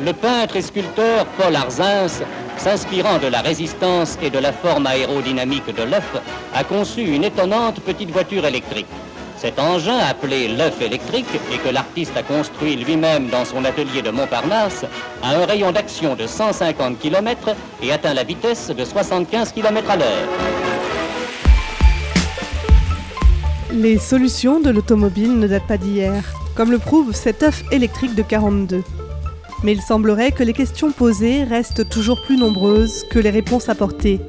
le peintre et sculpteur Paul Arzins, s'inspirant de la résistance et de la forme aérodynamique de l'œuf, a conçu une étonnante petite voiture électrique. Cet engin, appelé l'œuf électrique, et que l'artiste a construit lui-même dans son atelier de Montparnasse, a un rayon d'action de 150 km et atteint la vitesse de 75 km à l'heure. Les solutions de l'automobile ne datent pas d'hier, comme le prouve cet œuf électrique de 42. Mais il semblerait que les questions posées restent toujours plus nombreuses que les réponses apportées.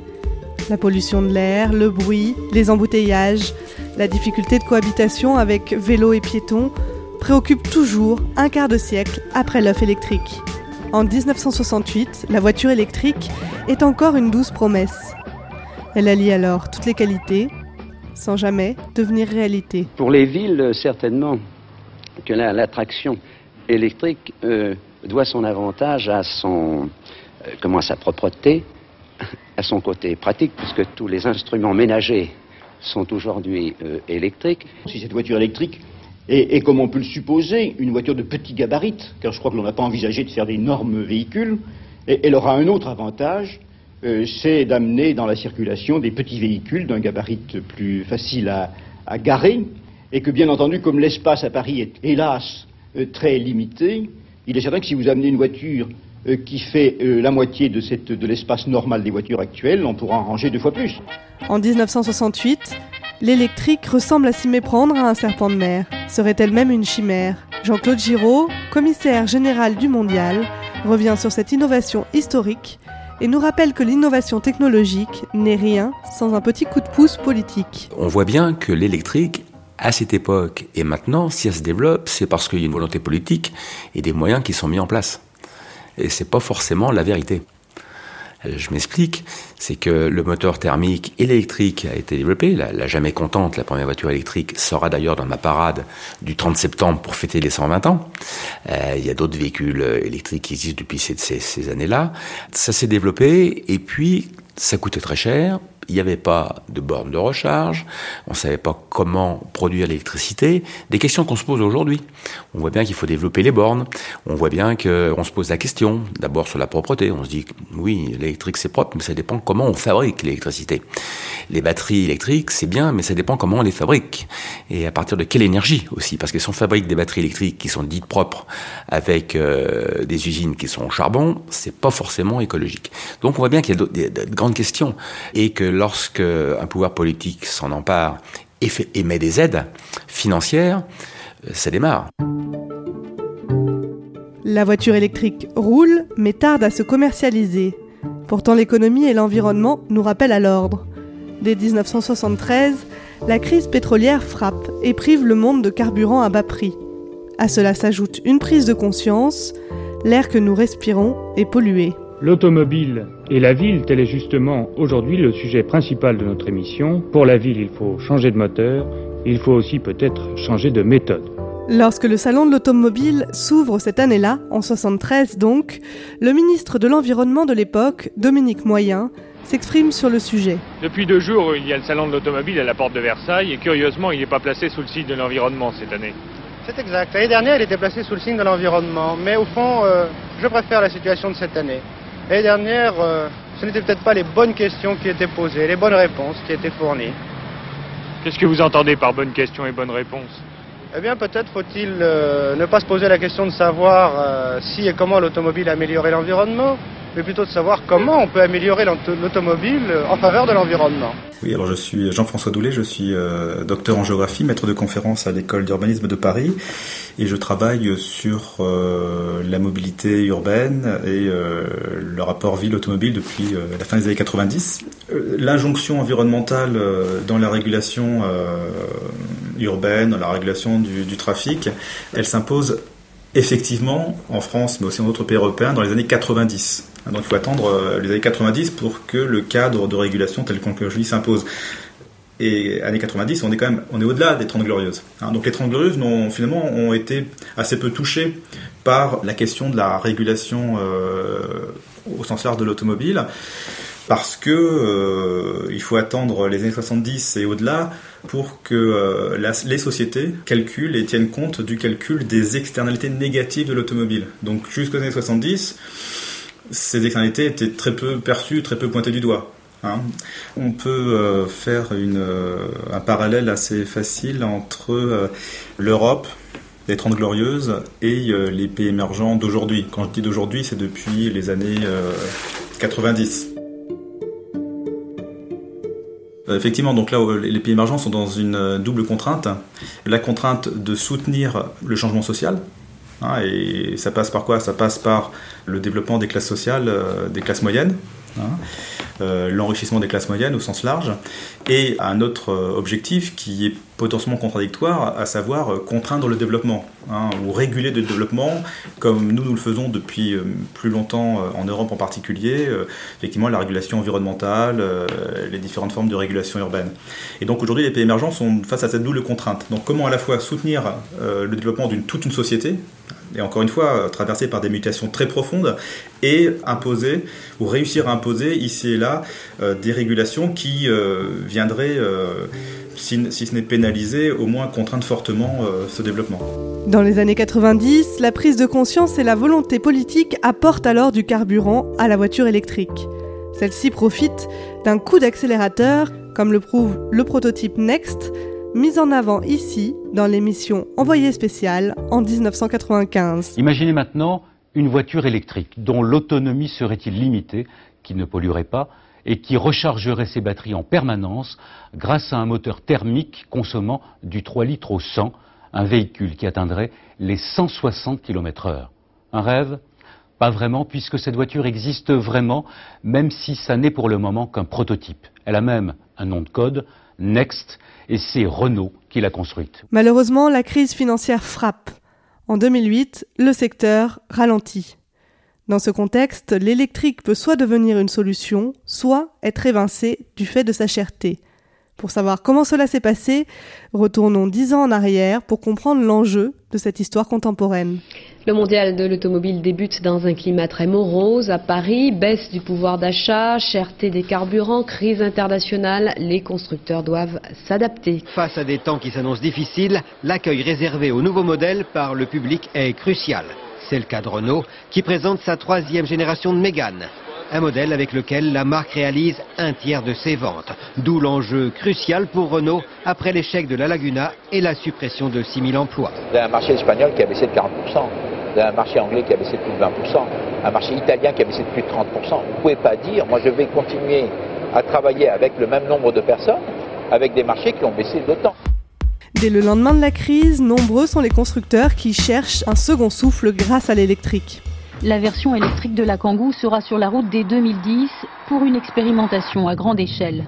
La pollution de l'air, le bruit, les embouteillages, la difficulté de cohabitation avec vélo et piétons préoccupent toujours un quart de siècle après l'œuf électrique. En 1968, la voiture électrique est encore une douce promesse. Elle allie alors toutes les qualités, sans jamais devenir réalité. Pour les villes, certainement que l'attraction électrique euh, doit son avantage à son, euh, comment, sa propreté, à son côté pratique, puisque tous les instruments ménagers sont aujourd'hui euh, électriques. Si cette voiture électrique est, comme on peut le supposer, une voiture de petit gabarit, car je crois que l'on n'a pas envisagé de faire d'énormes véhicules, elle aura un autre avantage, euh, c'est d'amener dans la circulation des petits véhicules d'un gabarit plus facile à, à, garer, et que bien entendu, comme l'espace à Paris est hélas très limité, il est certain que si vous amenez une voiture euh, qui fait euh, la moitié de, de l'espace normal des voitures actuelles, on pourra en ranger deux fois plus. En 1968, l'électrique ressemble à s'y méprendre à un serpent de mer. Serait-elle même une chimère? Jean-Claude Giraud, commissaire général du Mondial, revient sur cette innovation historique et nous rappelle que l'innovation technologique n'est rien sans un petit coup de pouce politique. On voit bien que l'électrique à cette époque et maintenant, si elle se développe, c'est parce qu'il y a une volonté politique et des moyens qui sont mis en place. Et c'est pas forcément la vérité. Euh, je m'explique, c'est que le moteur thermique et l'électrique a été développé. La, jamais contente, la première voiture électrique, sera d'ailleurs dans ma parade du 30 septembre pour fêter les 120 ans. Euh, il y a d'autres véhicules électriques qui existent depuis ces, ces années-là. Ça s'est développé et puis ça coûtait très cher il n'y avait pas de borne de recharge, on ne savait pas comment produire l'électricité, des questions qu'on se pose aujourd'hui. On voit bien qu'il faut développer les bornes, on voit bien qu'on se pose la question, d'abord sur la propreté, on se dit oui, l'électrique c'est propre, mais ça dépend comment on fabrique l'électricité. Les batteries électriques c'est bien, mais ça dépend comment on les fabrique, et à partir de quelle énergie aussi, parce que si on fabrique des batteries électriques qui sont dites propres avec euh, des usines qui sont au charbon, c'est pas forcément écologique. Donc on voit bien qu'il y a de, de grandes questions, et que lorsque un pouvoir politique s'en empare et, fait, met des aides financières, euh, ça démarre. La voiture électrique roule, mais tarde à se commercialiser. Pourtant, l'économie et l'environnement nous rappellent à l'ordre. Dès 1973, la crise pétrolière frappe et prive le monde de carburant à bas prix. À cela s'ajoute une prise de conscience, l'air que nous respirons est pollué. L'automobile et la ville, tel est justement aujourd'hui le sujet principal de notre émission. Pour la ville, il faut changer de moteur, il faut aussi peut-être changer de méthode. Lorsque le salon de l'automobile s'ouvre cette année-là, en 73 donc, le ministre de l'Environnement de l'époque, Dominique Moyen, s'exprime sur le sujet. Depuis deux jours, il y a le salon de l'automobile à la porte de Versailles et curieusement, il n'est pas placé sous le signe de l'environnement cette année. C'est exact. L'année dernière, il était placé sous le signe de l'environnement, mais au fond, euh, je préfère la situation de cette année. L'année dernière, euh, ce n'étaient peut-être pas les bonnes questions qui étaient posées, les bonnes réponses qui étaient fournies. Qu'est-ce que vous entendez par bonnes questions et bonnes réponses? Eh bien, peut-être faut-il euh, ne pas se poser la question de savoir euh, si et comment l'automobile améliorait l'environnement, mais plutôt de savoir comment on peut améliorer l'automobile en faveur de l'environnement. Oui, alors je suis Jean-François Doulet, je suis euh, docteur en géographie, maître de conférence à l'école d'urbanisme de Paris, et je travaille sur euh, la mobilité urbaine et euh, le rapport ville-automobile depuis la fin des années 90. L'injonction environnementale dans la régulation urbaine, dans la régulation du, trafic, elle s'impose effectivement en France, mais aussi dans d'autres pays européens, dans les années 90. Donc il faut attendre euh, les années 90 pour que le cadre de régulation tel qu'on le s'impose. Et années 90, on est quand même, on est au-delà des 30 glorieuses. Hein. Donc les 30 glorieuses, finalement, ont été assez peu touchées par la question de la régulation euh, au sens large de l'automobile. parce que euh, il faut attendre les années 70 et au-delà pour que les sociétés calculent et tiennent compte du calcul des externalités négatives de l'automobile. Donc jusqu'aux années 70, ces externalités étaient très peu perçues, très peu pointées du doigt. Hein. On peut euh, faire une, un parallèle assez facile entre l'Europe, les 30 glorieuses, et les pays émergents d'aujourd'hui. Quand je dis d'aujourd'hui, c'est depuis les années 90. Euh, effectivement, donc là, euh, les pays émergents sont dans une euh, double contrainte. La contrainte de soutenir le changement social, hein, et ça passe par quoi? Ça passe par le développement des classes sociales, des classes moyennes, Hein, euh, l'enrichissement des classes moyennes au sens large, et un autre euh, objectif qui est potentiellement contradictoire, à savoir euh, contraindre le développement, hein, ou réguler le développement, comme nous nous le faisons depuis plus longtemps en Europe en particulier, effectivement la régulation environnementale, les différentes formes de régulation urbaine. Et donc aujourd'hui les pays émergents sont face à cette double contrainte. Donc comment à la fois soutenir le développement d'une toute une société, et encore une fois traversée par des mutations très profondes, et imposer ou réussir à imposer ici et là euh, des régulations qui euh, viendraient, euh, si, si, ce n'est pénaliser, au moins contraindre fortement ce développement. Dans les années 90, la prise de conscience et la volonté politique apportent alors du carburant à la voiture électrique. Celle-ci profite d'un coup d'accélérateur, comme le prouve le prototype Next, mis en avant ici dans l'émission Envoyé spécial en 1995. Imaginez maintenant une voiture électrique dont l'autonomie serait-il limitée, qui ne polluerait pas et qui rechargerait ses batteries en permanence grâce à un moteur thermique consommant du 3 litres au 100, un véhicule qui atteindrait les 160 km heure. Un rêve? Pas vraiment, puisque cette voiture existe vraiment, même si ça n'est pour le moment qu'un prototype. Elle a même un nom de code, Next, et c'est Renault qui l'a construite. Malheureusement, la crise financière frappe. En 2008, le secteur ralentit. Dans ce contexte, l'électrique peut soit devenir une solution, soit être évincé du fait de sa cherté. Pour savoir comment cela s'est passé, retournons dix ans en arrière pour comprendre l'enjeu de cette histoire contemporaine. Le mondial de l'automobile débute dans un climat très morose. À Paris, baisse du pouvoir d'achat, cherté des carburants, crise internationale, les constructeurs doivent s'adapter. Face à des temps qui s'annoncent difficiles, l'accueil réservé aux nouveaux modèles par le public est crucial. C'est le cas de Renault qui présente sa troisième génération de Mégane. Un modèle avec lequel la marque réalise un tiers de ses ventes. D'où l'enjeu crucial pour Renault après l'échec de la Laguna et la suppression de 6000 emplois. un marché espagnol qui a baissé de 40% un marché anglais qui a baissé de plus de 20%, un marché italien qui a baissé de plus de 30%. Vous ne pouvez pas dire, moi je vais continuer à travailler avec le même nombre de personnes, avec des marchés qui ont baissé d'autant. Dès le lendemain de la crise, nombreux sont les constructeurs qui cherchent un second souffle grâce à l'électrique. La version électrique de la Kangoo sera sur la route dès 2010 pour une expérimentation à grande échelle.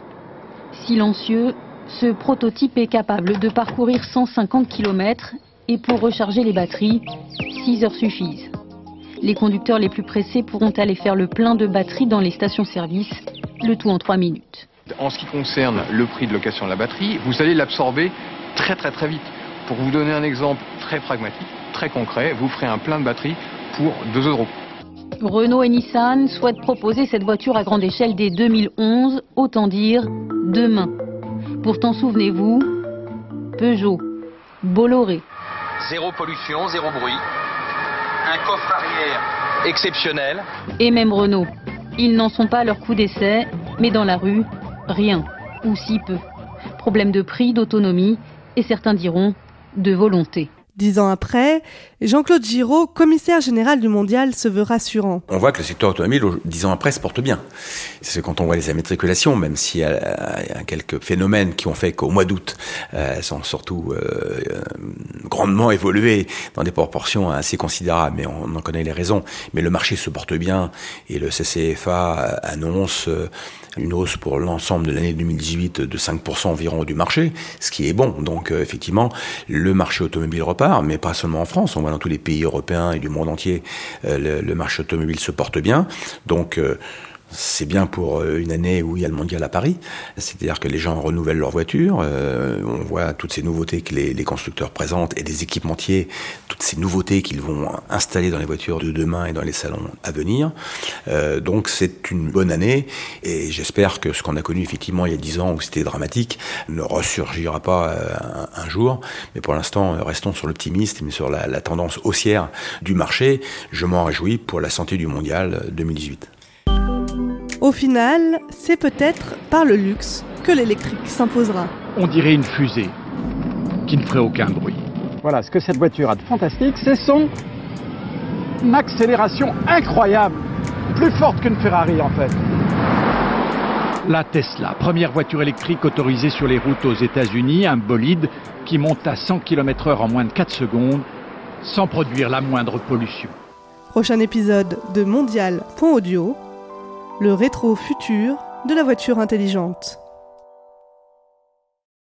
Silencieux, ce prototype est capable de parcourir 150 km et pour recharger les batteries, 6 heures suffisent. Les conducteurs les plus pressés pourront aller faire le plein de batteries dans les stations-service, le tout en 3 minutes. En ce qui concerne le prix de location de la batterie, vous allez l'absorber très très très vite. Pour vous donner un exemple très pragmatique, très concret, vous ferez un plein de batterie pour 2 euros. Renault et Nissan souhaitent proposer cette voiture à grande échelle dès 2011, autant dire demain. Pourtant, souvenez-vous, Peugeot, Bolloré, zéro pollution, zéro bruit, un coffre arrière exceptionnel. Et même Renault. Ils n'en sont pas à leur coup d'essai, mais dans la rue, rien, ou si peu. Problème de prix, d'autonomie, et certains diront de volonté. Dix ans après, Jean-Claude Giraud, commissaire général du mondial, se veut rassurant. On voit que le secteur automobile, dix ans après, se porte bien. C'est quand on voit les immatriculations, même s'il y, a quelques phénomènes qui ont fait qu'au mois d'août, euh, elles sont surtout euh, grandement évoluées dans des proportions assez considérables, mais on en connaît les raisons. Mais le marché se porte bien et le CCFA annonce euh, une hausse pour l'ensemble de l'année 2018 de 5% environ du marché, ce qui est bon. Donc euh, effectivement, le marché automobile repart, mais pas seulement en France, on voit dans tous les pays européens et du monde entier, euh, le, marché automobile se porte bien. Donc euh, C'est bien pour euh, une année où il y a le mondial à Paris, c'est-à-dire que les gens renouvellent leurs voitures, euh, on voit toutes ces nouveautés que les, les, constructeurs présentent et les équipementiers, toutes ces nouveautés qu'ils vont installer dans les voitures de demain et dans les salons à venir. Euh, donc c'est une bonne année et j'espère que ce qu'on a connu effectivement il y a dix ans où c'était dramatique ne ressurgira pas euh, un, jour. Mais pour l'instant, restons sur l'optimisme sur la, la tendance haussière du marché. Je m'en réjouis pour la santé du mondial 2018. Au final, c'est peut-être par le luxe que l'électrique s'imposera. On dirait une fusée qui ne ferait aucun bruit. Voilà, ce que cette voiture a de fantastique, c'est son accélération incroyable, plus forte qu'une Ferrari en fait. La Tesla, première voiture électrique autorisée sur les routes aux États-Unis, un bolide qui monte à 100 km/h en moins de 4 secondes sans produire la moindre pollution. Prochain épisode de Mondial.audio le rétro futur de la voiture intelligente.